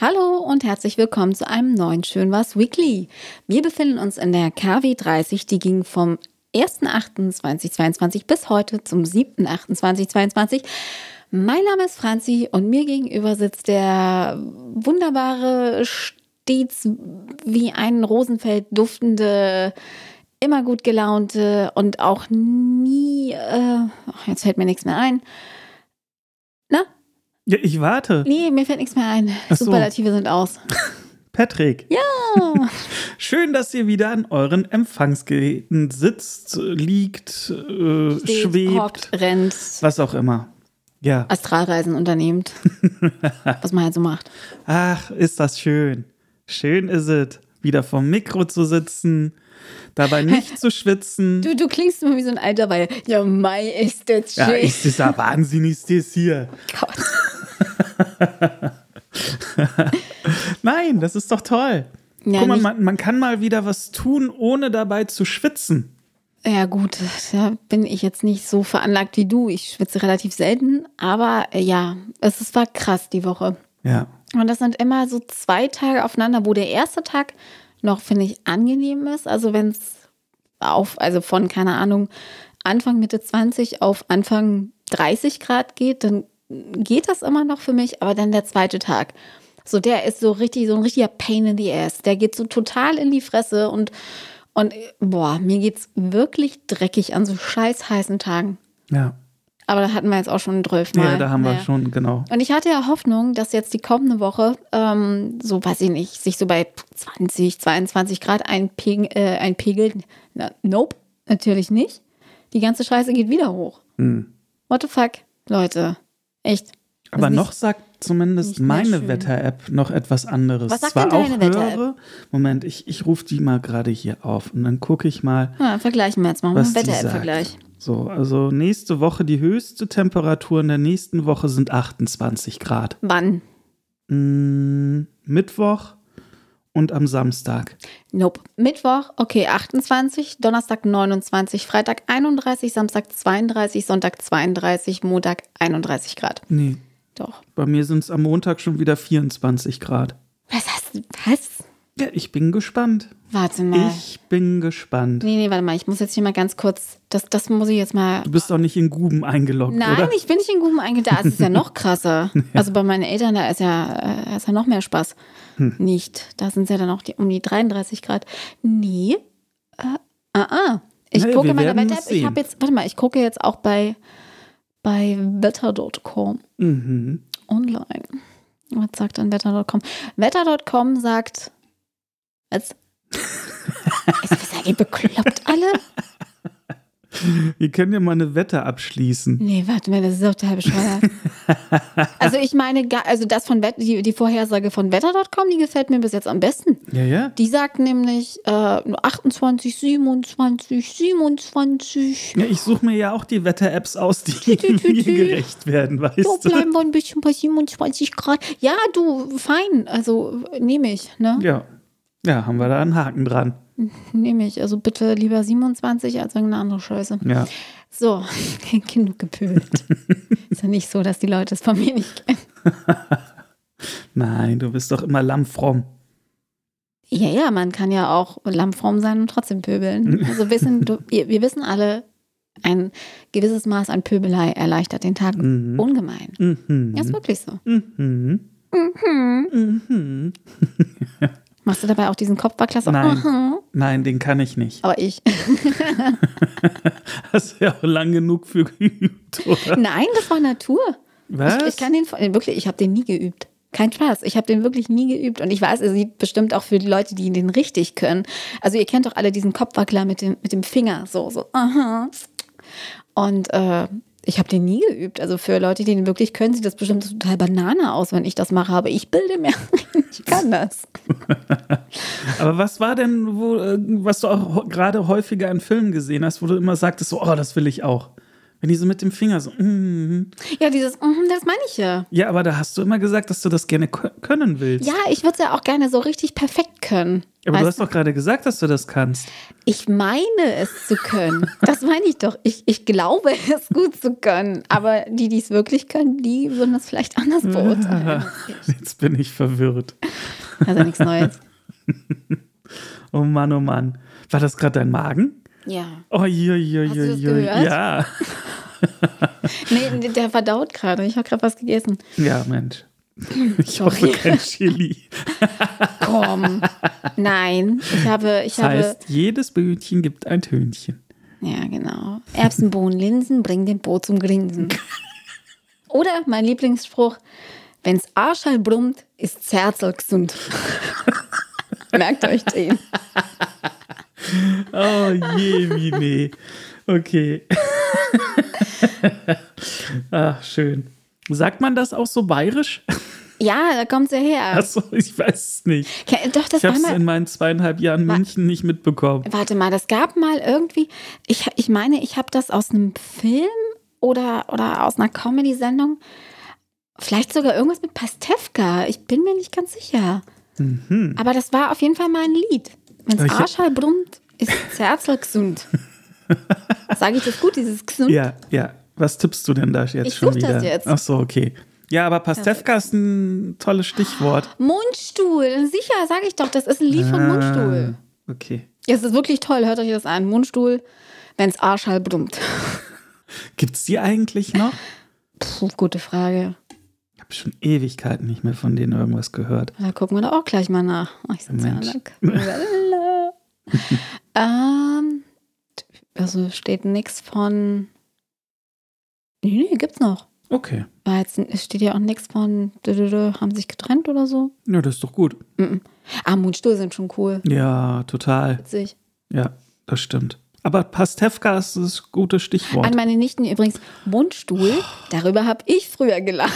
Hallo und herzlich willkommen zu einem neuen Schön was Weekly. Wir befinden uns in der KW 30, die ging vom 1.8.2022 bis heute zum 7.8.2022. Mein Name ist Franzi und mir gegenüber sitzt der wunderbare, stets wie ein Rosenfeld duftende, immer gut gelaunte und auch nie, äh, jetzt fällt mir nichts mehr ein. Ja, ich warte. Nee, mir fällt nichts mehr ein. So. Superlative sind aus. Patrick. Ja. Schön, dass ihr wieder an euren Empfangsgeräten sitzt, liegt, äh, Steht, schwebt, hockt, rennt, was auch immer. Ja. Astralreisen unternehmt. was man halt so macht. Ach, ist das schön. Schön ist es, wieder vom Mikro zu sitzen, dabei nicht zu schwitzen. Du, du klingst immer wie so ein alter, weil ja, Mai ist das schön. ja, ist das wahnsinnig, ist das hier. Gott. Nein, das ist doch toll. Ja, Guck mal, man, man kann mal wieder was tun, ohne dabei zu schwitzen. Ja, gut, da bin ich jetzt nicht so veranlagt wie du. Ich schwitze relativ selten, aber äh, ja, es war krass die Woche. Ja. Und das sind immer so zwei Tage aufeinander, wo der erste Tag noch, finde ich, angenehm ist. Also wenn es auf, also von, keine Ahnung, Anfang Mitte 20 auf Anfang 30 Grad geht, dann geht das immer noch für mich, aber dann der zweite Tag. So, der ist so richtig, so ein richtiger Pain in the Ass. Der geht so total in die Fresse und, und boah, mir geht's wirklich dreckig an so scheiß heißen Tagen. Ja. Aber da hatten wir jetzt auch schon zwölfmal. Ja, da haben wir Naja. schon, genau. Und ich hatte ja Hoffnung, dass jetzt die kommende Woche, ähm, so weiß ich nicht, sich so bei 20, 22 Grad einpeg äh, einpegelt. Na, nope, natürlich nicht. Die ganze Scheiße geht wieder hoch. Hm. What the fuck, Leute? Echt. Aber nicht- noch sagt zumindest meine. Wetter-App noch etwas anderes. Was sagt Zwar denn deine Wetter-App? Moment, ich, ich rufe die mal gerade hier auf und dann gucke ich mal, Ja, vergleichen wir jetzt mal. was Wetter-App-Vergleich. So, also nächste Woche, die höchste Temperatur in der nächsten Woche sind 28 Grad. Wann? Mm, Mittwoch und am Samstag. Nope. Mittwoch, okay, 28, Donnerstag 29, Freitag 31, Samstag 32, Sonntag 32, Montag 31 Grad. Nee, Doch. bei mir sind es am Montag schon wieder 24 Grad. Was hast du? Was? Ja, ich bin gespannt. Warte mal. Ich bin gespannt. Nee, nee, warte mal, ich muss jetzt hier mal ganz kurz, das, das muss ich jetzt mal. Du bist doch nicht in Guben eingeloggt, Nein, oder? ich bin nicht in Guben eingedacht. Da ist es ja noch krasser. Also bei meinen Eltern, da ist ja, äh, ist ja noch mehr Spaß. Hm. Nicht. Da sind es ja dann auch die, um die 33 Grad. Nee. Äh, ah, ah. Ich Naja, gucke meine werden Wetter-App. es Ich habe jetzt, warte mal, ich gucke jetzt auch bei, bei wetter.com Mhm. online. Was sagt dann wetter.com? Wetter.com sagt. Jetzt. Ist, seid ihr bekloppt alle? Wir können ja mal eine Wette abschließen. Nee, warte mal, das ist doch total bescheuert. also ich meine, also das von Wett, die, die Vorhersage von wetter.com, die gefällt mir bis jetzt am besten. Ja, ja. Die sagt nämlich äh, 28, 27, 27. Ja, ich suche mir ja auch die Wetter-Apps aus, die mir gerecht werden, weißt So du? bleiben wir ein bisschen bei 27 Grad. Ja, du, fein. Also nehme ich, ne? Ja. Ja, haben wir da einen Haken dran. Nehme ich. Also bitte lieber 27 als irgendeine andere Scheiße. Ja. So, genug gepöbelt. ist ja nicht so, dass die Leute es von mir nicht kennen. Nein, du bist doch immer lammfromm. Ja, ja, man kann ja auch lammfromm sein und trotzdem pöbeln. Also wissen, du, wir wissen alle, ein gewisses Maß an Pöbelei erleichtert den Tag Mhm. ungemein. Mhm. Ja, ist wirklich so. Mhm. Mhm. Machst du dabei auch diesen Kopfbackler? so, Nein. aha. Nein, den kann ich nicht. Aber ich. Hast du ja auch lang genug für geübt, oder? Nein, das war Natur. Was? Ich, ich kann den wirklich, ich habe den nie geübt. Kein Spaß. Ich habe den wirklich nie geübt. Und ich weiß, es sieht bestimmt auch für die Leute, die den richtig können. Also ihr kennt doch alle diesen Kopfwackler mit dem, mit dem Finger. So, so. Aha. Und äh, ich habe den nie geübt. Also für Leute, die den wirklich können, sieht das bestimmt total Banane aus, wenn ich das mache. Aber ich bilde mir, ich kann das. Aber was war denn, wo, äh, was du auch gerade häufiger in Filmen gesehen hast, wo du immer sagtest, so, oh, das will ich auch. Wenn die so mit dem Finger so, mm. Ja, dieses, mhm, das meine ich ja. ja, aber da hast du immer gesagt, dass du das gerne kö- können willst. Ja, ich würde es ja auch gerne so richtig perfekt können. aber du Weißt hast doch gerade gesagt, dass du das kannst. Ich meine es zu können. Das meine ich doch. Ich, ich glaube es gut zu können. Aber die, die es wirklich können, die würden das vielleicht anders beurteilen. Jetzt bin ich verwirrt. Also nichts Neues. Oh Mann, oh Mann. War das gerade dein Magen? Ja. Oh, je, je, Hast du je, das je. gehört? Ja. Nee, der verdaut gerade. Ich habe gerade was gegessen. Ja, Mensch. Ich hoffe Sorry. kein Chili. Komm. Nein. Ich habe, ich Das habe. heißt, jedes Böhnchen gibt ein Tönchen. Ja, genau. Erbsen, Bohnen, Linsen bringen den Boot zum Grinsen. Oder mein Lieblingsspruch: Wenn's Arschall brummt, ist Zerzel gesund. Merkt euch den. Oh je, wie nee. Okay. Ach, schön. Sagt man das auch so bayerisch? Ja, da kommt's ja her. Achso, ich weiß es nicht. Ke- Doch, das Ich habe war es in meinen zweieinhalb Jahren Wa- München nicht mitbekommen. Warte mal, das gab mal irgendwie. Ich, ich meine, ich habe das aus einem Film oder, oder aus einer Comedy-Sendung. Vielleicht sogar irgendwas mit Pastewka. Ich bin mir nicht ganz sicher. Aber das war auf jeden Fall mal ein Lied. Wenn's ich Arschall brummt, ist Zerzel gesund. Sage ich das gut, dieses gesund? Ja, ja. Was tippst du denn da jetzt Ich schon such wieder? das jetzt. Ach so, okay. Ja, aber Pastewka ist ein tolles Stichwort. Mundstuhl, sicher, sage ich doch, das ist ein Lied von Mundstuhl. Ah, Okay. Ja, es ist wirklich toll, hört euch das an. Mundstuhl, wenn's Arschall brummt. Gibt's die eigentlich noch? Puh, gute Frage. Ich habe schon Ewigkeiten nicht mehr von denen irgendwas gehört. Da gucken wir da auch gleich mal nach. Ach, ich sitze ja ähm, Also steht nichts von. Nee, nee, gibt's noch. Okay. War jetzt, es steht ja auch nichts von, haben sich getrennt oder so. Ja, das ist doch gut. Mhm. Ah, Mundstuhl sind schon cool. Ja, total. Witzig. Ja, das stimmt. Aber Pastewka ist das gute Stichwort. An meine Nichten übrigens, Mundstuhl, darüber habe ich früher gelacht.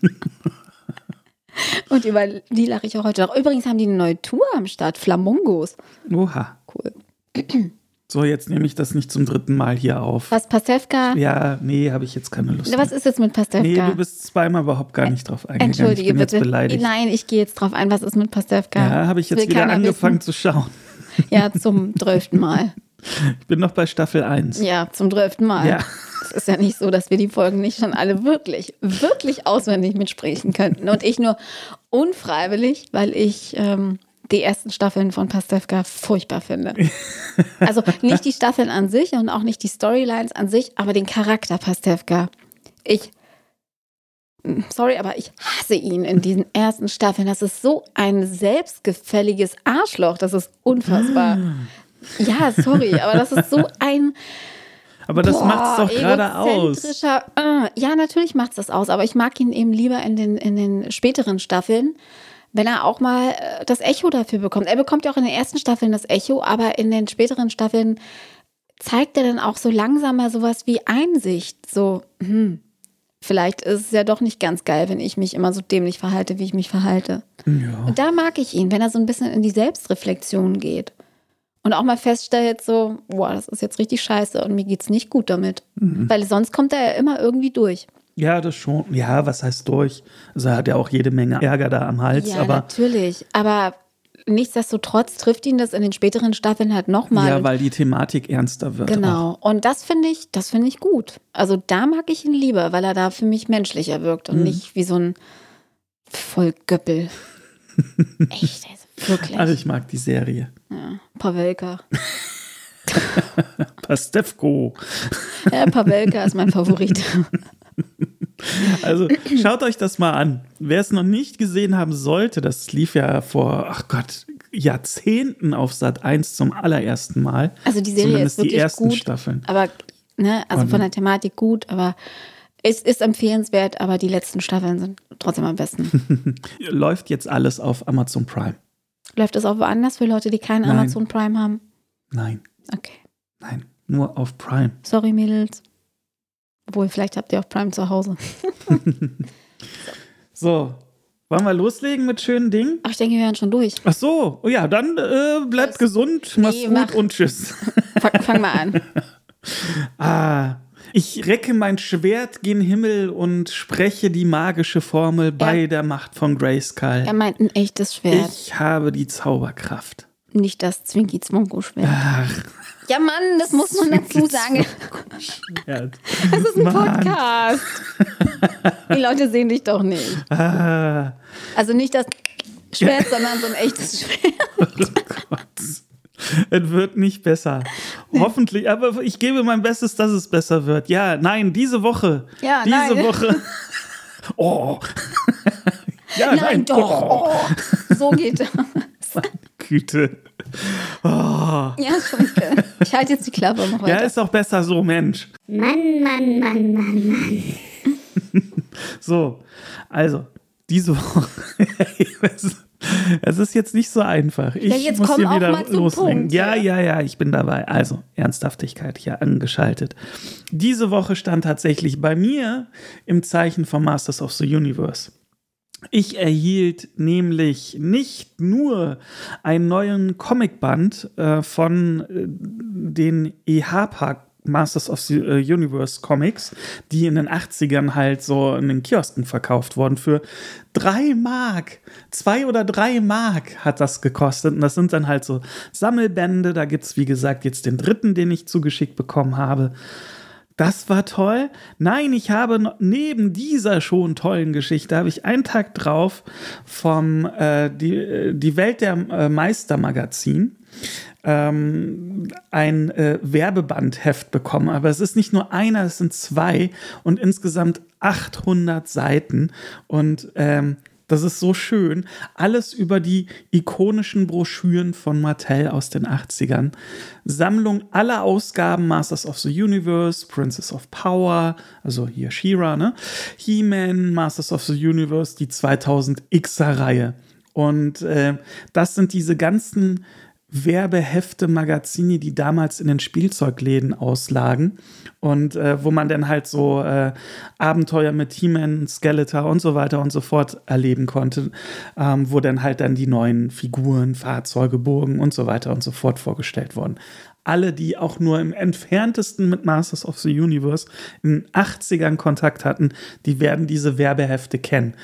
Und über die lache ich auch heute noch. Übrigens haben die eine neue Tour am Start, Flamongos. Oha. Cool. So, jetzt nehme ich das nicht zum dritten Mal hier auf. Was, Pastewka? Ja, nee, habe ich jetzt keine Lust. Was ist jetzt mit Pastewka? Nee, du bist zweimal überhaupt gar nicht drauf eingegangen. Entschuldige ich bin bitte. Jetzt beleidigt. Nein, ich gehe jetzt drauf ein. Was ist mit Pastewka? Ja, habe ich jetzt wieder angefangen wissen. zu schauen. Ja, zum zwölften Mal. Ich bin noch bei Staffel 1. Ja, zum zwölften Mal. Ja. Es ist ja nicht so, dass wir die Folgen nicht schon alle wirklich, wirklich auswendig mitsprechen könnten. Und ich nur unfreiwillig, weil ich ähm, die ersten Staffeln von Pastewka furchtbar finde. Also nicht die Staffeln an sich und auch nicht die Storylines an sich, aber den Charakter Pastewka. Ich, sorry, aber ich hasse ihn in diesen ersten Staffeln. Das ist so ein selbstgefälliges Arschloch. Das ist unfassbar. Ja, sorry, aber das ist so ein Aber das Boah, macht es doch gerade aus. äh, ja, natürlich macht es das aus, aber ich mag ihn eben lieber in den, in den späteren Staffeln, wenn er auch mal äh, das Echo dafür bekommt. Er bekommt ja auch in den ersten Staffeln das Echo, aber in den späteren Staffeln zeigt er dann auch so langsam mal sowas wie Einsicht. So, hm, vielleicht ist es ja doch nicht ganz geil, wenn ich mich immer so dämlich verhalte, wie ich mich verhalte. Ja. Und da mag ich ihn, wenn er so ein bisschen in die Selbstreflexion geht. Und auch mal feststellt, so, boah, das ist jetzt richtig scheiße und mir geht's nicht gut damit. Mhm. Weil sonst kommt er ja immer irgendwie durch. ja, das schon. Ja, was heißt durch? Also er hat ja auch jede Menge Ärger da am Hals, ja, aber natürlich. Aber nichtsdestotrotz trifft ihn das in den späteren Staffeln halt nochmal. ja, weil die Thematik ernster wird. Auch. Genau. Und das finde ich, das finde ich gut. Also da mag ich ihn lieber, weil er da für mich menschlicher wirkt Mhm. und nicht wie so ein Vollgöppel. Echt, also wirklich. Also ich mag die Serie. Ja, Pawelka. Pastewko. Ja, Pawelka ist mein Favorit. Also schaut euch das mal an. Wer es noch nicht gesehen haben sollte, das lief ja vor, ach Gott, Jahrzehnten auf Sat 1 zum allerersten Mal. Also die Serie Zumindest ist wirklich die ersten gut, Staffeln. aber ne, also Und- von der Thematik gut, aber es ist empfehlenswert, aber die letzten Staffeln sind trotzdem am besten. Läuft jetzt alles auf Amazon Prime. Läuft das auch woanders für Leute, die keinen Nein. Amazon Prime haben? Nein, Okay. nein, nur auf Prime. Sorry, Mädels. Obwohl, vielleicht habt ihr auch Prime zu Hause. So, wollen wir loslegen mit schönen Dingen? Ach, ich denke, wir wären schon durch. Ach so, oh ja, dann äh, bleibt gesund, mach's Nee, gut mach. und tschüss. Fang, fang mal an. Ah, ich recke mein Schwert gen Himmel und spreche die magische Formel bei der Macht von Grayskull. Er meint ein echtes Schwert. Ich habe die Zauberkraft. Nicht das Zwinki-Zwonko-Schwert. Ja, Mann, das muss man dazu sagen. Schwert. Das ist ein Mann. Podcast. Die Leute sehen dich doch nicht. Ah, Also nicht das Schwert, sondern so ein echtes Schwert. oh Gott. Es wird nicht besser. Hoffentlich, aber ich gebe mein Bestes, dass es besser wird. Ja, nein, diese Woche. Ja, diese nein. Woche. Oh. Ja, Nein, nein, doch. Oh. Oh, so geht das. Güte. Oh. Ja, Entschuldige. Ich halte jetzt die Klappe noch Ja, weiter. ist auch besser so, Mensch. Mann, Mann, Mann, Mann, Mann. So, also, diese Woche. Es ist jetzt nicht so einfach. Ich Ja, jetzt muss hier wieder loslegen. Punkt, ja, ja. ja, ich bin dabei. Also, Ernsthaftigkeit hier angeschaltet. Diese Woche stand tatsächlich bei mir im Zeichen von Masters of the Universe. Ich erhielt nämlich nicht nur einen neuen Comicband äh, von äh, den EHPA Masters of the äh, Universe Comics, die in den 80ern halt so in den Kiosken verkauft wurden für drei Mark. Zwei oder drei Mark hat das gekostet. Und das sind dann halt so Sammelbände. Da gibt es, wie gesagt, jetzt den dritten, den ich zugeschickt bekommen habe. Das war toll. Nein, ich habe neben dieser schon tollen Geschichte habe ich einen Tag drauf vom äh, die, äh, die Welt der äh, Meister Magazin ähm, ein äh, Werbebandheft bekommen. Aber es ist nicht nur einer, es sind zwei und insgesamt 800 Seiten. Und ähm, das ist so schön. Alles über die ikonischen Broschüren von Mattel aus den 80ern. Sammlung aller Ausgaben Masters of the Universe, Princess of Power, also hier She-Ra, ne? He-Man, Masters of the Universe, die 2000Xer-Reihe. Und äh, das sind diese ganzen Werbehefte, Magazine, die damals in den Spielzeugläden auslagen und äh, wo man dann halt so äh, Abenteuer mit He-Man, Skeletor und so weiter und so fort erleben konnte, ähm, wo dann halt dann die neuen Figuren, Fahrzeuge, Burgen und so weiter und so fort vorgestellt wurden. Alle, die auch nur im entferntesten mit Masters of the Universe in den 80ern Kontakt hatten, die werden diese Werbehefte kennen.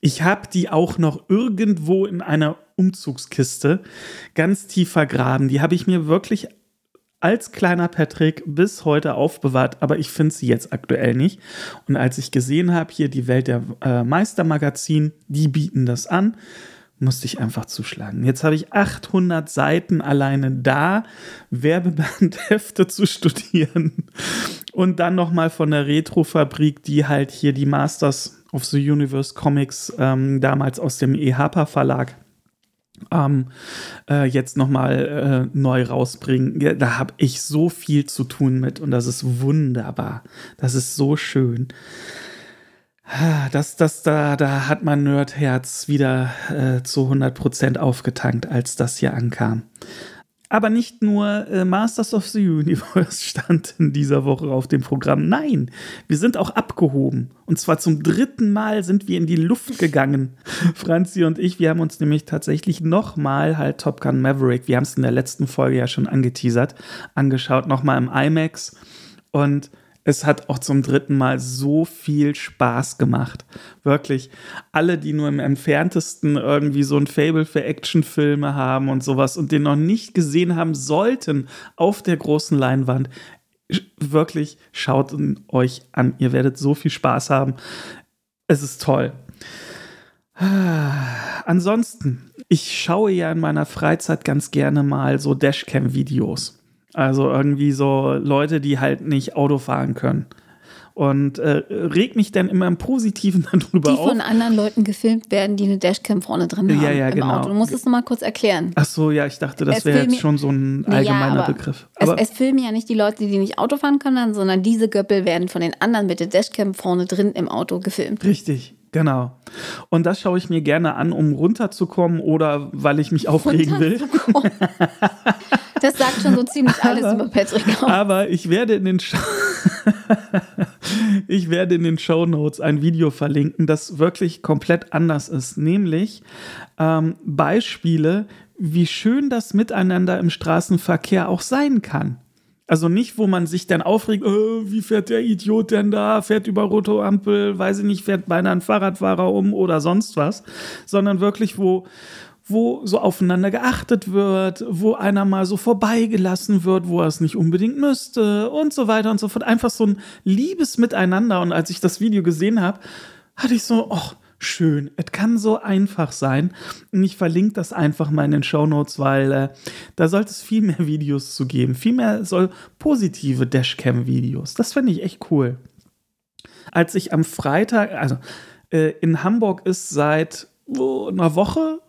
Ich habe die auch noch irgendwo in einer Umzugskiste ganz tief vergraben. Die habe ich mir wirklich als kleiner Patrick bis heute aufbewahrt, aber ich finde sie jetzt aktuell nicht. Und als ich gesehen habe, hier die Welt der äh, Meistermagazin, die bieten das an, musste ich einfach zuschlagen. Jetzt habe ich 800 Seiten alleine da, Werbebandhefte zu studieren und dann nochmal von der Retrofabrik, die halt hier die Masters of the Universe Comics ähm, damals aus dem EHPA Verlag ähm, äh, jetzt nochmal äh, neu rausbringen. Ja, da habe ich so viel zu tun mit und das ist wunderbar. Das ist so schön. Ah, Das, das, da, da hat mein Nerdherz wieder äh, zu 100% aufgetankt, als das hier ankam. Aber nicht nur äh, Masters of the Universe stand in dieser Woche auf dem Programm. Nein, wir sind auch abgehoben. Und zwar zum dritten Mal sind wir in die Luft gegangen. Franzi und ich, wir haben uns nämlich tatsächlich nochmal halt Top Gun Maverick, wir haben es in der letzten Folge ja schon angeteasert, angeschaut, nochmal im IMAX. Und es hat auch zum dritten Mal so viel Spaß gemacht. Wirklich. Alle, die nur im entferntesten irgendwie so ein Fable für Actionfilme haben und sowas und den noch nicht gesehen haben sollten auf der großen Leinwand, wirklich schaut ihn euch an. Ihr werdet so viel Spaß haben. Es ist toll. Ansonsten, ich schaue ja in meiner Freizeit ganz gerne mal so Dashcam-Videos. Also irgendwie so Leute, die halt nicht Auto fahren können. Und äh, reg mich dann immer im Positiven darüber Die auf. von anderen Leuten gefilmt werden, die eine Dashcam vorne drin haben Ja, ja, im genau. Auto. Du musst es nochmal kurz erklären. Ach so, ja, ich dachte, das Es wäre jetzt schon so ein Ja, allgemeiner aber Begriff. Es, Aber es filmen ja nicht die Leute, die nicht Auto fahren können, sondern diese Göppel werden von den anderen mit der Dashcam vorne drin im Auto gefilmt. richtig, genau. Und das schaue ich mir gerne an, um runterzukommen oder weil ich mich aufregen will. Sagt schon so ziemlich alles über Patrick aus. Aber ich werde in den Show ich werde in den Show Notes ein Video verlinken, das wirklich komplett anders ist, nämlich ähm, Beispiele, wie schön das Miteinander im Straßenverkehr auch sein kann. Also nicht, wo man sich dann aufregt, äh, wie fährt der Idiot denn da, fährt über rote Ampel, weiß ich nicht, fährt beinahe ein Fahrradfahrer um oder sonst was, sondern wirklich, wo, wo so aufeinander geachtet wird, wo einer mal so vorbeigelassen wird, wo er es nicht unbedingt müsste und so weiter und so fort. Einfach so ein liebes Miteinander. Und als ich das Video gesehen habe, hatte ich so, ach, schön. Es kann so einfach sein. Und ich verlinke das einfach mal in den Show Notes, weil äh, da sollte es viel mehr Videos zu geben. Viel mehr soll positive Dashcam-Videos. Das finde ich echt cool. Als ich am Freitag, also äh, in Hamburg ist seit oh, einer Woche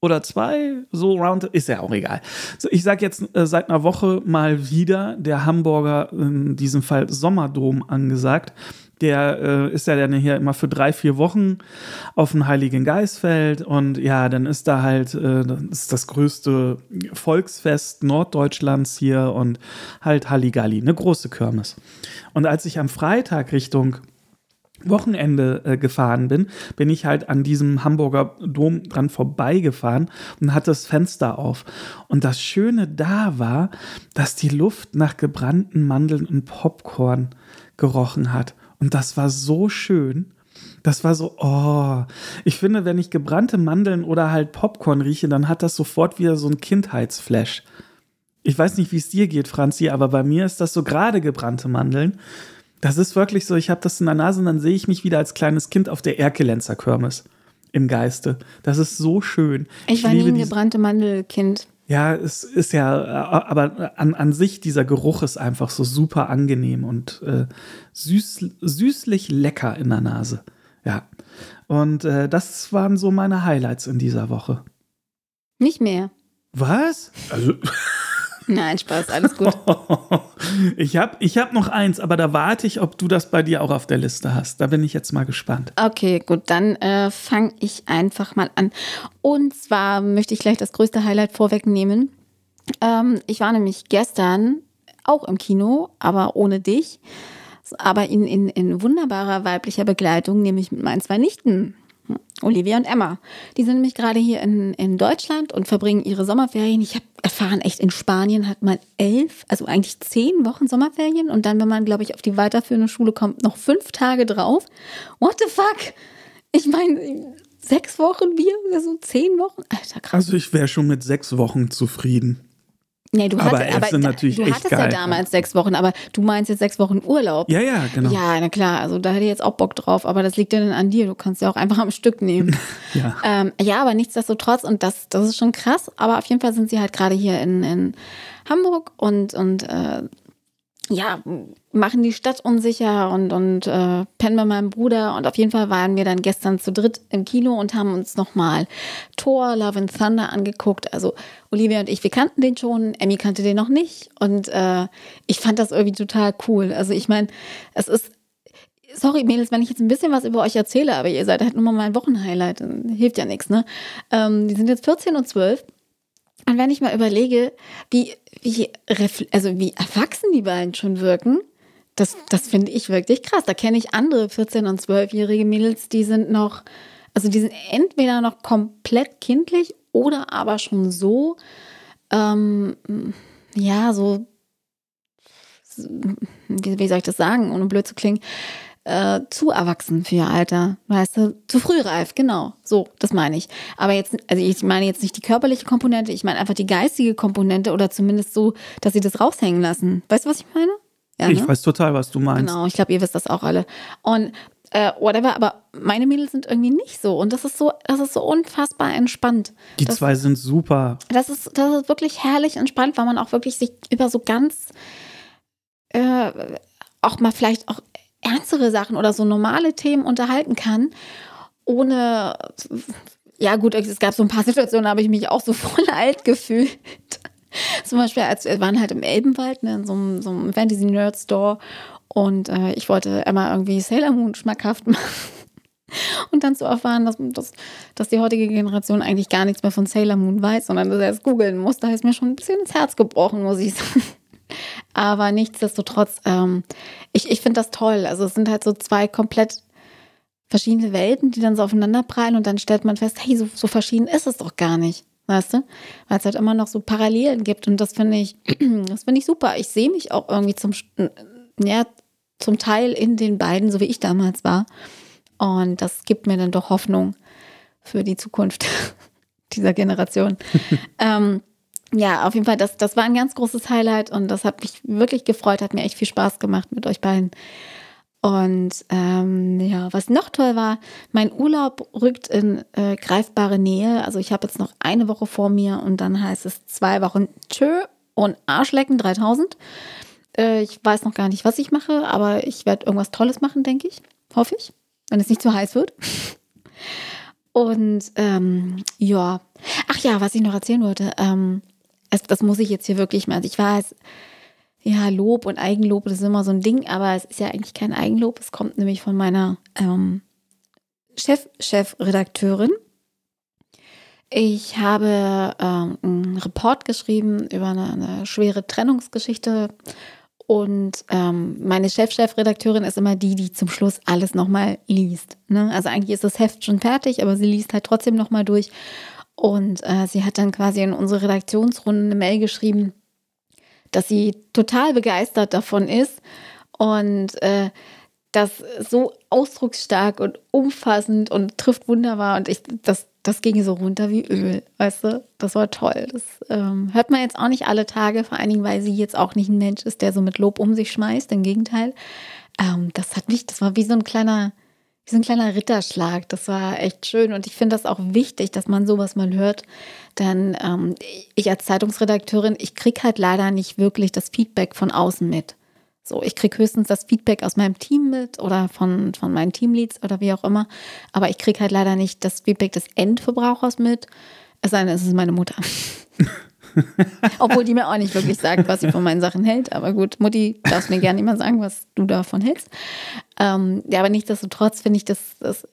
oder zwei, so round, ist ja auch egal. So, ich sage jetzt äh, seit einer Woche mal wieder der Hamburger, in diesem Fall Sommerdom, angesagt. Der äh, ist ja dann hier immer für drei, vier Wochen auf dem Heiligen Geistfeld und ja, dann ist da halt äh, das, ist das größte Volksfest Norddeutschlands hier und halt Halligalli, eine große Kirmes. Und als ich am Freitag Richtung Wochenende äh, gefahren bin, bin ich halt an diesem Hamburger Dom dran vorbeigefahren und hatte das Fenster auf. Und das Schöne da war, dass die Luft nach gebrannten Mandeln und Popcorn gerochen hat. Und das war so schön. Das war so, oh. Ich finde, wenn ich gebrannte Mandeln oder halt Popcorn rieche, dann hat das sofort wieder so ein Kindheitsflash. Ich weiß nicht, wie es dir geht, Franzi, aber bei mir ist das so gerade gebrannte Mandeln. Das ist wirklich so, ich habe das in der Nase und dann sehe ich mich wieder als kleines Kind auf der Erkelenzer Kirmes im Geiste. Das ist so schön. Ich, ich war nie ein gebrannte Mandelkind. Ja, es ist ja, aber an, an sich, dieser Geruch ist einfach so super angenehm und äh, süß, süßlich lecker in der Nase. Ja. Und äh, das waren so meine Highlights in dieser Woche. Nicht mehr. Was? Also. Nein, Spaß, alles gut. ich habe ich hab noch eins, aber da warte ich, ob du das bei dir auch auf der Liste hast. Da bin ich jetzt mal gespannt. Okay, gut, dann äh, fange ich einfach mal an. Und zwar möchte ich gleich das größte Highlight vorwegnehmen. Ähm, ich war nämlich gestern auch im Kino, aber ohne dich. Aber in, in, in wunderbarer weiblicher Begleitung, nämlich mit meinen zwei Nichten. Olivia und Emma. Die sind nämlich gerade hier in, in Deutschland und verbringen ihre Sommerferien. Ich habe erfahren, echt in Spanien hat man elf, also eigentlich zehn Wochen Sommerferien und dann, wenn man, glaube ich, auf die weiterführende Schule kommt, noch fünf Tage drauf. What the fuck? Ich meine, sechs Wochen wir, so zehn Wochen? Alter, krass. Also ich wäre schon mit sechs Wochen zufrieden. Nee, du aber hattest, aber sind natürlich du echt hattest geil. ja damals sechs Wochen, aber du meinst jetzt sechs Wochen Urlaub. Ja, ja, genau. Ja, na klar, also da hätte ich jetzt auch Bock drauf, aber das liegt ja dann an dir. Du kannst ja auch einfach am Stück nehmen. Ja. Ähm, ja, aber nichtsdestotrotz, und das, das ist schon krass, aber auf jeden Fall sind sie halt gerade hier in, in Hamburg und, und äh, ja, machen die Stadt unsicher und, und äh, pennen bei meinem Bruder. Und auf jeden Fall waren wir dann gestern zu dritt im Kino und haben uns nochmal Thor, Love and Thunder angeguckt. Also Olivia und ich, wir kannten den schon, Emmy kannte den noch nicht. Und äh, ich fand das irgendwie total cool. Also ich meine, es ist sorry, Mädels, wenn ich jetzt ein bisschen was über euch erzähle, aber ihr seid halt nur mal mein Wochenhighlight, hilft ja nichts, ne? Ähm, die sind jetzt 14 und 12. Und wenn ich mal überlege, wie, wie, also wie erwachsen die beiden schon wirken, das, das finde ich wirklich krass. Da kenne ich andere 14- und 12-jährige Mädels, die sind noch, also die sind entweder noch komplett kindlich oder aber schon so, ähm, ja, so, wie, wie soll ich das sagen, ohne blöd zu klingen, äh, zu erwachsen für ihr Alter. Weißt du, zu frühreif, genau. So, das meine ich. Aber jetzt, also ich meine jetzt nicht die körperliche Komponente, ich meine einfach die geistige Komponente oder zumindest so, dass sie das raushängen lassen. Weißt du, was ich meine? Ja, ich ne? weiß total, was du meinst. Genau, ich glaube, ihr wisst das auch alle. Und äh, whatever, aber meine Mädels sind irgendwie nicht so. Und das ist so, das ist so unfassbar entspannt. Die das, zwei sind super. Das ist, das ist wirklich herrlich entspannt, weil man auch wirklich sich über so ganz äh, auch mal vielleicht auch ernstere Sachen oder so normale Themen unterhalten kann, ohne, ja gut, es gab so ein paar Situationen, da habe ich mich auch so voll alt gefühlt. Zum Beispiel, als wir waren halt im Elbenwald, ne, in so einem, so einem Fantasy-Nerd-Store und äh, ich wollte Emma irgendwie Sailor Moon schmackhaft machen. Und dann zu erfahren, dass, dass, dass die heutige Generation eigentlich gar nichts mehr von Sailor Moon weiß, sondern dass er es googeln muss, da ist mir schon ein bisschen ins Herz gebrochen, muss ich sagen. Aber nichtsdestotrotz, ähm, ich, ich finde das toll. Also es sind halt so zwei komplett verschiedene Welten, die dann so aufeinander prallen und dann stellt man fest, hey, so, so verschieden ist es doch gar nicht. Weißt du? Weil es halt immer noch so Parallelen gibt und das finde ich, das finde ich super. Ich sehe mich auch irgendwie zum, ja, zum Teil in den beiden, so wie ich damals war. Und das gibt mir dann doch Hoffnung für die Zukunft. dieser Generation. ähm, ja, auf jeden Fall, das, das war ein ganz großes Highlight und das hat mich wirklich gefreut, hat mir echt viel Spaß gemacht mit euch beiden. Und ähm, ja, was noch toll war, mein Urlaub rückt in äh, greifbare Nähe. Also ich habe jetzt noch eine Woche vor mir und dann heißt es zwei Wochen Tschö und Arschlecken 3000. Äh, ich weiß noch gar nicht, was ich mache, aber ich werde irgendwas Tolles machen, denke ich. Hoffe ich, wenn es nicht zu heiß wird. Und ähm, ja, ach ja, was ich noch erzählen wollte, ähm, es, das muss ich jetzt hier wirklich mal. Also ich weiß, ja, Lob und Eigenlob, das ist immer so ein Ding, aber es ist ja eigentlich kein Eigenlob. Es kommt nämlich von meiner ähm, Chef, Chefredakteurin. Ich habe ähm, einen Report geschrieben über eine, eine schwere Trennungsgeschichte und ähm, meine Chef-Chefredakteurin ist immer die, die zum Schluss alles nochmal liest. Ne? Also eigentlich ist das Heft schon fertig, aber sie liest halt trotzdem nochmal durch. Und äh, sie hat dann quasi in unsere Redaktionsrunde eine Mail geschrieben, dass sie total begeistert davon ist und äh, das so ausdrucksstark und umfassend und trifft wunderbar und ich das das ging so runter wie Öl, weißt du? Das war toll. Das ähm, hört man jetzt auch nicht alle Tage, vor allen Dingen, weil sie jetzt auch nicht ein Mensch ist, der so mit Lob um sich schmeißt. Im Gegenteil. Ähm, das hat mich, das war wie so ein kleiner, wie so ein kleiner Ritterschlag. Das war echt schön. Und ich finde das auch wichtig, dass man sowas mal hört. Denn ähm, ich als Zeitungsredakteurin, ich kriege halt leider nicht wirklich das Feedback von außen mit. So, ich kriege höchstens das Feedback aus meinem Team mit oder von, von meinen Teamleads oder wie auch immer. Aber ich kriege halt leider nicht das Feedback des Endverbrauchers mit. Es sei denn, es ist meine Mutter. Obwohl die mir auch nicht wirklich sagt, was sie von meinen Sachen hält. Aber gut, Mutti, darfst mir gerne immer sagen, was du davon hältst. Ähm, ja, aber nichtsdestotrotz finde ich, das, das,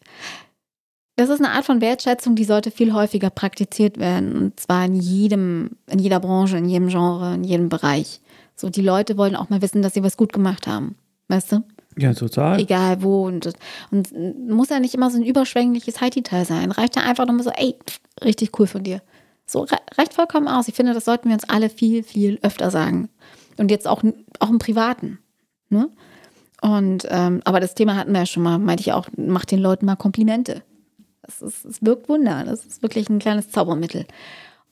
das ist eine Art von Wertschätzung, die sollte viel häufiger praktiziert werden. Und zwar in jedem, in jeder Branche, in jedem Genre, in jedem Bereich. So, die Leute wollen auch mal wissen, dass sie was gut gemacht haben. Weißt du? Ja, total. Egal wo. Und, und muss ja nicht immer so ein überschwängliches High-Detail sein. Reicht ja einfach nur so, ey, richtig cool von dir. So reicht vollkommen aus. Ich finde, das sollten wir uns alle viel, viel öfter sagen. Und jetzt auch, auch im Privaten. Ne? Und, ähm, aber das Thema hatten wir ja schon mal, meinte ich auch, mach den Leuten mal Komplimente. Das, ist, das wirkt Wunder. Das ist wirklich ein kleines Zaubermittel.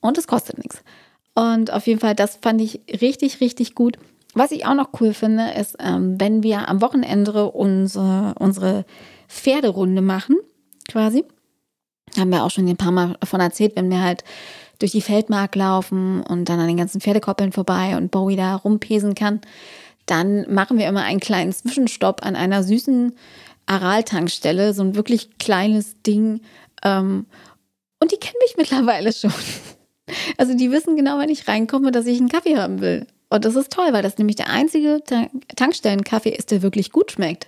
Und es kostet nichts. Und auf jeden Fall, das fand ich richtig, richtig gut. Was ich auch noch cool finde, ist, ähm, wenn wir am Wochenende unsere, unsere Pferderunde machen, quasi. Haben wir auch schon ein paar Mal davon erzählt, wenn wir halt durch die Feldmark laufen und dann an den ganzen Pferdekoppeln vorbei und Bowie da rumpesen kann, dann machen wir immer einen kleinen Zwischenstopp an einer süßen Aral-Tankstelle, so ein wirklich kleines Ding. Ähm, und die kennen mich mittlerweile schon. Also die wissen genau, wenn ich reinkomme, dass ich einen Kaffee haben will. Und das ist toll, weil das nämlich der einzige Tankstellenkaffee ist, der wirklich gut schmeckt.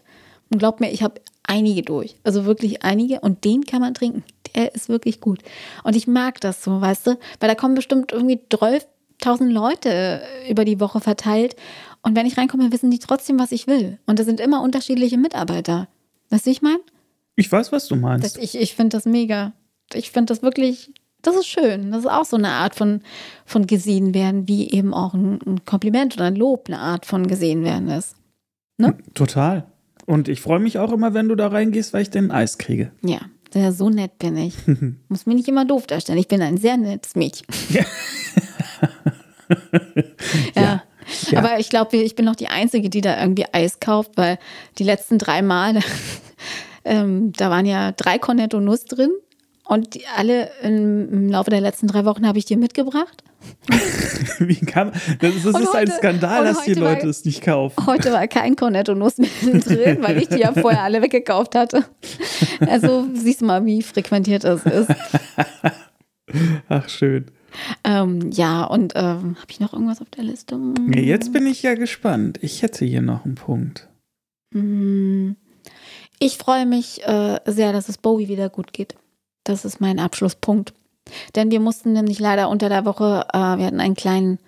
Und glaubt mir, ich habe einige durch. Also wirklich einige. Und den kann man trinken. Der ist wirklich gut. Und ich mag das so, weißt du? Weil da kommen bestimmt irgendwie 12.000 Leute über die Woche verteilt. Und wenn ich reinkomme, wissen die trotzdem, was ich will. Und das sind immer unterschiedliche Mitarbeiter. Weißt du, ich meine? Ich weiß, was du meinst. Das, ich ich finde das mega. Ich finde das wirklich das ist schön. Das ist auch so eine Art von, von gesehen werden, wie eben auch ein, ein Kompliment oder ein Lob eine Art von gesehen werden ist. Ne? Total. Und ich freue mich auch immer, wenn du da reingehst, weil ich den Eis kriege. Ja, ja so nett bin ich. Muss mich nicht immer doof darstellen. Ich bin ein sehr nettes Mädchen. Ja. ja. ja. Ja. Aber ich glaube, ich bin noch die Einzige, die da irgendwie Eis kauft, weil die letzten drei Mal, ähm, da waren ja drei Cornetto Nuss drin und die, alle im, im, Laufe der letzten drei Wochen habe ich dir mitgebracht. Wie kann Das ist, das ist heute, ein Skandal, dass die Leute war, es nicht kaufen. Heute war kein Cornetto-Nuss mehr drin, weil ich die ja vorher alle weggekauft hatte. Also siehst du mal, wie frequentiert das ist. Ach, schön. Ähm, ja, und ähm, habe ich noch irgendwas auf der Liste? Jetzt bin ich ja gespannt. Ich hätte hier noch einen Punkt. Hm. Ich freue mich äh, sehr, dass es Bowie wieder gut geht. Das ist mein Abschlusspunkt. Denn wir mussten nämlich leider unter der Woche, äh, wir hatten einen kleinen,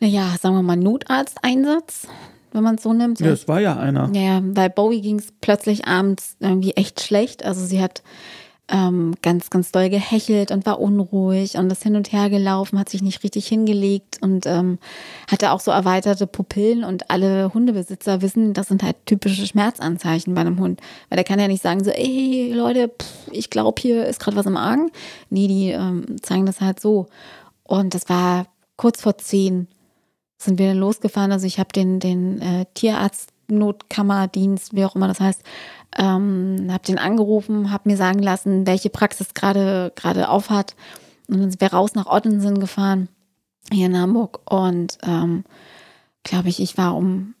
naja, sagen wir mal, Notarzteinsatz, wenn man es so nimmt. Ja, es war ja einer. Ja, weil Bowie ging es plötzlich abends irgendwie echt schlecht. Also sie hat ähm, ganz, ganz doll gehechelt und war unruhig und ist hin und her gelaufen, hat sich nicht richtig hingelegt und ähm, hatte auch so erweiterte Pupillen und alle Hundebesitzer wissen, das sind halt typische Schmerzanzeichen bei einem Hund. Weil der kann ja nicht sagen so, ey Leute, pff, ich glaube, hier ist gerade was im Argen. Nee, die ähm, zeigen das halt so. Und das war kurz vor zehn sind wir dann losgefahren. Also ich habe den, den äh, Tierarzt Notkammerdienst, wie auch immer das heißt, ähm, habe den angerufen, habe mir sagen lassen, welche Praxis gerade gerade auf hat. Und dann sind wir raus nach Ottensen gefahren, hier in Hamburg. Und ähm, glaube ich, ich war um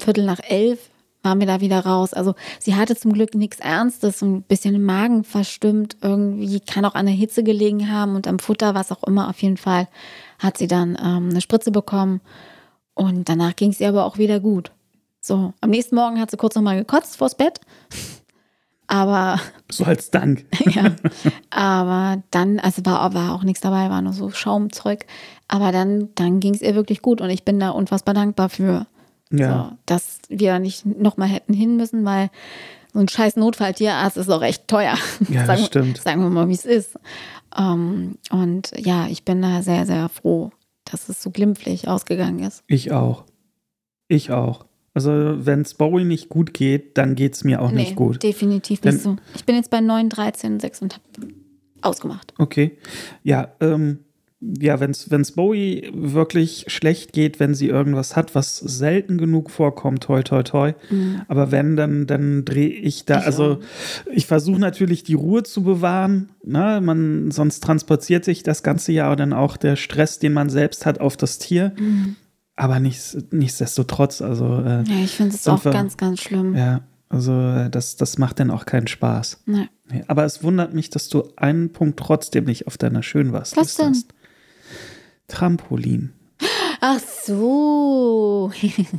Viertel nach elf, waren wir da wieder raus. Also sie hatte zum Glück nichts Ernstes, so ein bisschen im Magen verstimmt. Irgendwie kann auch an der Hitze gelegen haben und am Futter, was auch immer. Auf jeden Fall hat sie dann ähm, eine Spritze bekommen. Und danach ging es ihr aber auch wieder gut. So, am nächsten Morgen hat sie kurz nochmal gekotzt vors Bett. Aber. So als Dank. ja. Aber dann, also war, war auch nichts dabei, war nur so Schaumzeug. Aber dann, dann ging es ihr wirklich gut und ich bin da unfassbar dankbar für. Ja. So, dass wir nicht nochmal hätten hin müssen, weil so ein scheiß Notfalltierarzt ist auch echt teuer. Ja, das sagen, stimmt. Sagen wir mal, wie es ist. Ähm, und ja, ich bin da sehr, sehr froh, dass es so glimpflich ausgegangen ist. Ich auch. Ich auch. Also, wenn es Bowie nicht gut geht, dann geht es mir auch nicht gut. Definitiv Denn- nicht so. Ich bin jetzt bei 9, 13, 6 und habe ausgemacht. Okay. Ja, ähm, ja, wenn es Bowie wirklich schlecht geht, wenn sie irgendwas hat, was selten genug vorkommt, toi, toi, toi. Aber wenn, dann, dann drehe ich da, Mhm. Ich also auch. ich versuche natürlich die Ruhe zu bewahren. Ne? Man, sonst transportiert sich das ganze Jahr dann auch der Stress, den man selbst hat, auf das Tier. Mhm. Aber nichts, nichtsdestotrotz, also äh, Ja, ich finde es auch wir- ganz, ganz schlimm. ja, also äh, das, das macht dann auch keinen Spaß. Nee. Nee, aber es wundert mich, dass du einen Punkt trotzdem nicht auf deiner Schönwas Was denn? hast. Trampolin. Ach so.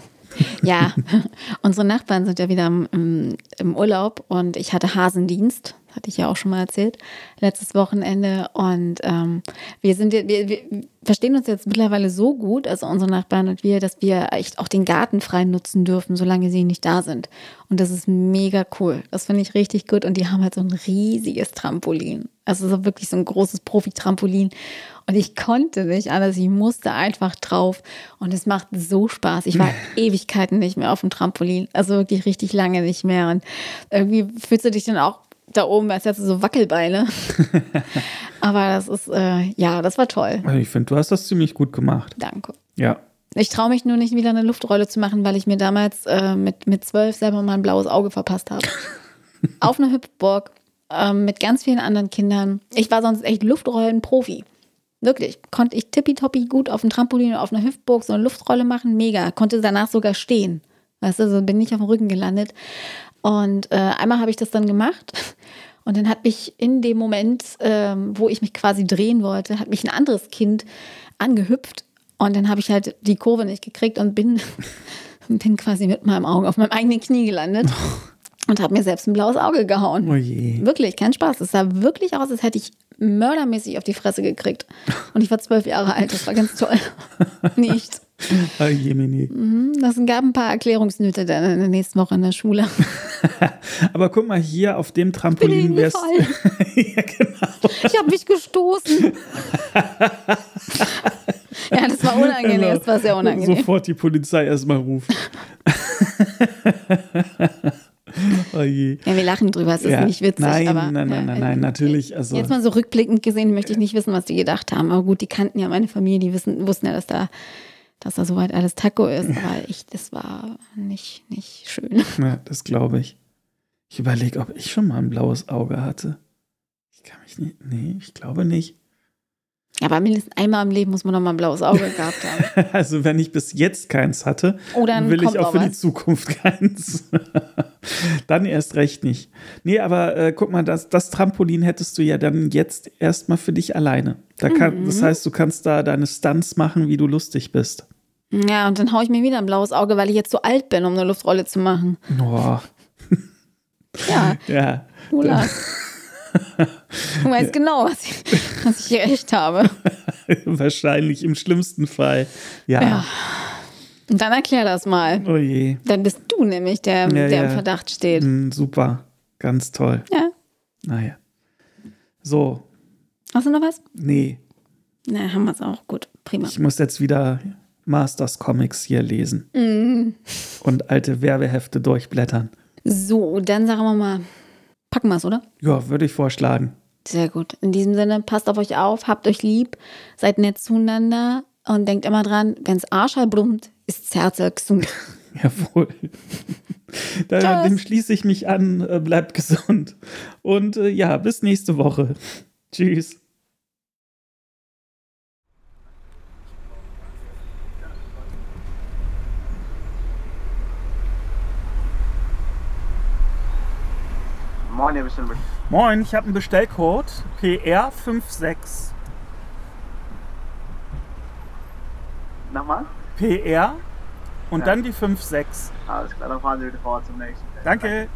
ja, unsere Nachbarn sind ja wieder im, im Urlaub und ich hatte Hasendienst, hatte ich ja auch schon mal erzählt, letztes Wochenende. Und ähm, wir sind, wir, wir verstehen uns jetzt mittlerweile so gut, also unsere Nachbarn und wir, dass wir echt auch den Garten frei nutzen dürfen, solange sie nicht da sind. Und das ist mega cool. Das finde ich richtig gut. Und die haben halt so ein riesiges Trampolin. Also so wirklich so ein großes Profi-Trampolin. Und ich konnte nicht anders. Ich musste einfach drauf. Und es macht so Spaß. Ich war Ewigkeiten nicht mehr auf dem Trampolin. Also wirklich richtig lange nicht mehr. Und irgendwie fühlst du dich dann auch da oben, als hättest du so Wackelbeine. Aber das ist, äh, ja, das war toll. Also ich finde, du hast das ziemlich gut gemacht. Danke. Ja. Ich traue mich nur nicht wieder eine Luftrolle zu machen, weil ich mir damals äh, mit, mit zwölf selber mal ein blaues Auge verpasst habe. Auf einer Hüpfburg ähm, mit ganz vielen anderen Kindern. Ich war sonst echt Luftrollen-Profi. Wirklich. Konnte ich tippitoppi gut auf dem Trampolin oder auf einer Hüpfburg so eine Luftrolle machen. Mega. Konnte danach sogar stehen. Weißt du, so bin ich auf dem Rücken gelandet. Und äh, einmal habe ich das dann gemacht. Und dann hat mich in dem Moment, ähm, wo ich mich quasi drehen wollte, hat mich ein anderes Kind angehüpft. Und dann habe ich halt die Kurve nicht gekriegt und bin, bin quasi mit meinem Auge auf meinem eigenen Knie gelandet und habe mir selbst ein blaues Auge gehauen. Oh je. Wirklich, kein Spaß. Es sah wirklich aus, als hätte ich mördermäßig auf die Fresse gekriegt. Und ich war zwölf Jahre alt. Das war ganz toll. Nicht. Oh je, Mini. Das gab ein paar Erklärungsnöte dann in der nächsten Woche in der Schule. Aber guck mal, hier auf dem Trampolin wär's. hingefallen. ja, genau. Ich habe mich gestoßen. ja, das war unangenehm. Genau. Das war sehr unangenehm. Sofort die Polizei erstmal rufen. Oh je. Ja, wir lachen drüber. Es ist Ja. nicht witzig. Nein, aber, nein, nein, ja, nein, nein, natürlich, also- Jetzt mal so rückblickend gesehen, möchte ich nicht wissen, was die gedacht haben. Aber gut, die kannten ja meine Familie, die wissen, wussten ja, dass da, dass da soweit alles Taco ist. Aber ich, das war nicht, nicht schön. Ja, das glaube ich. Ich überlege, ob ich schon mal ein blaues Auge hatte. Ich kann mich nicht. Nee, ich glaube nicht. Aber mindestens einmal im Leben muss man noch mal ein blaues Auge gehabt haben. Also, wenn ich bis jetzt keins hatte, Oh, dann will ich auch für die was. Zukunft keins. dann erst recht nicht. Nee, aber äh, guck mal, das, das Trampolin hättest du ja dann jetzt erstmal für dich alleine. Da kann, Mhm. Das heißt, du kannst da deine Stunts machen, wie du lustig bist. Ja, und dann haue ich mir wieder ein blaues Auge, weil ich jetzt zu alt bin, um eine Luftrolle zu machen. Boah. Ja, Ja. du weißt genau, was ich, was ich hier echt habe. Wahrscheinlich im schlimmsten Fall. Ja. Ja. Und dann erklär das mal. Oh je. Dann bist du nämlich der, Ja, der ja. im Verdacht steht. Mm, super. Ganz toll. Ja. Naja. So, Hast du noch was? nee, Na, haben wir es auch. Gut, prima. ich muss jetzt wieder Masters Comics hier lesen und alte Werbehefte durchblättern. So, dann sagen wir mal, packen wir es, oder? Ja, würde ich vorschlagen. Sehr gut. In diesem Sinne, passt auf euch auf, habt euch lieb, seid nett zueinander und denkt immer dran, wenn's Arschal brummt, ist's Herz gesund. Jawohl. Da, dem schließe ich mich an. Äh, bleibt gesund. Und äh, ja, bis nächste Woche. Tschüss. Moin, ihr bestimmt. Moin, ich habe einen Bestellcode PR56. Nochmal? PR und Ja. dann die 56. Alles klar, dann fahren Sie bitte vor zum nächsten. Danke.